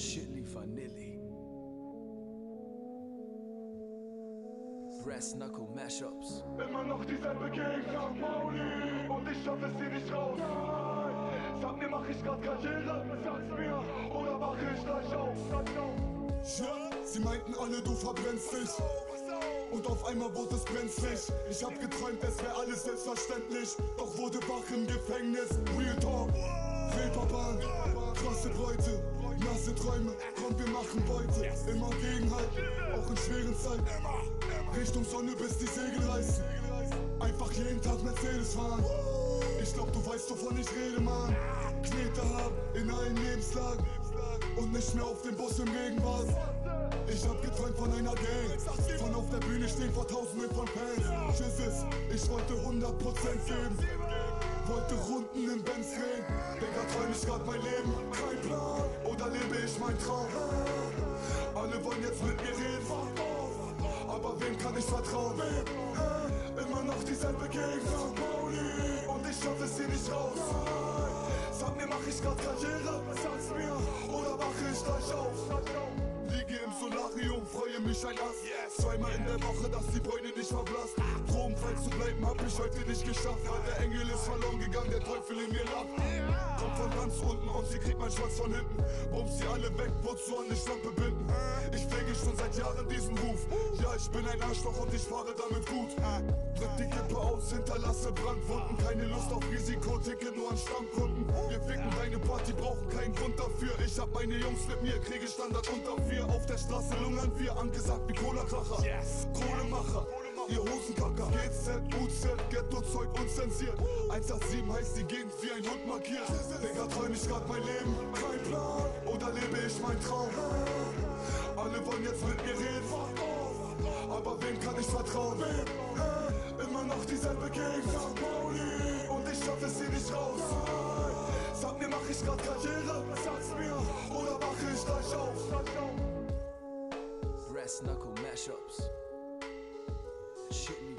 Chili Vanilli. Brass Knuckle Mashups. Immer noch dieselbe Gegend, St. Pauli Und ich schaff es hier nicht raus Nein. Sag mir, mach ich grad Karriere? Sag's mir, oder mach ich gleich auf? Ja, sie meinten alle, du verbrennst dich und auf einmal wurde es brenzlig Ich hab geträumt, es wär alles selbstverständlich Doch wurde wach im Gefängnis Real Talk, Reeperbahn Krasse Bräute, nasse Träume. Komm, wir machen Beute Immer Gegenhalt, auch in schweren Zeiten. Richtung Sonne, bis die Segel reißen. Einfach jeden Tag Mercedes fahren. Ich glaub, du weißt, wovon ich rede, Mann. Knete haben in allen Lebenslagen. Und nicht mehr auf dem Bus im Regen warten ich hab geträumt von einer Gang. Von auf der Bühne stehen vor tausenden von Fans. Tschüsses, ich wollte 100% geben. Wollte Runden im Benz drehen. Digga, träum ich grad mein Leben mein Traum. Alle wollen jetzt mit mir reden. Aber wem kann ich vertrauen? Immer noch dieselbe Gegend Und ich schaff es hier nicht raus. Sag mir, mach ich grad Karriere? Sag's mir, oder mach ich gleich auf? Liege im Solarium, freue mich ein Ast. Zweimal in der Woche, dass die Bräune nicht verblasst. Drogenfrei zu bleiben, hab ich heute nicht geschafft. Weil der Engel ist verloren gegangen, der Teufel in mir lacht und sie kriegt mein Schwanz von hinten. Bums sie alle weg, wozu an die Schlampe binden? Ich pflege schon seit Jahren diesen Ruf. Ja, ich bin ein Arschloch und ich fahre damit gut. Drück die Kippe aus, hinterlasse Brandwunden. Keine Lust auf Risiko, ticke nur an Stammkunden. Wir ficken deine Party, brauchen keinen Grund dafür. Ich hab meine Jungs mit mir, kriege Standard unter vier. Auf der Straße lungern wir, angesagt wie Cola-Kracher Kohlemacher Ihr Hosenkacker. GZ, UZ, Ghetto-Zeug unzensiert. 187 heißt die Gegend wie ein Hund markiert Digga, träum ich grad mein Leben Kein Plan, oder lebe ich mein Traum Alle wollen jetzt mit mir reden Aber wem kann ich vertrauen? Immer noch dieselbe Gegend Und ich schaff es hier nicht raus Sag mir, mach ich grad Karriere? Sag's mir, oder mach ich gleich auf? Brass Knuckle Mashups. Chili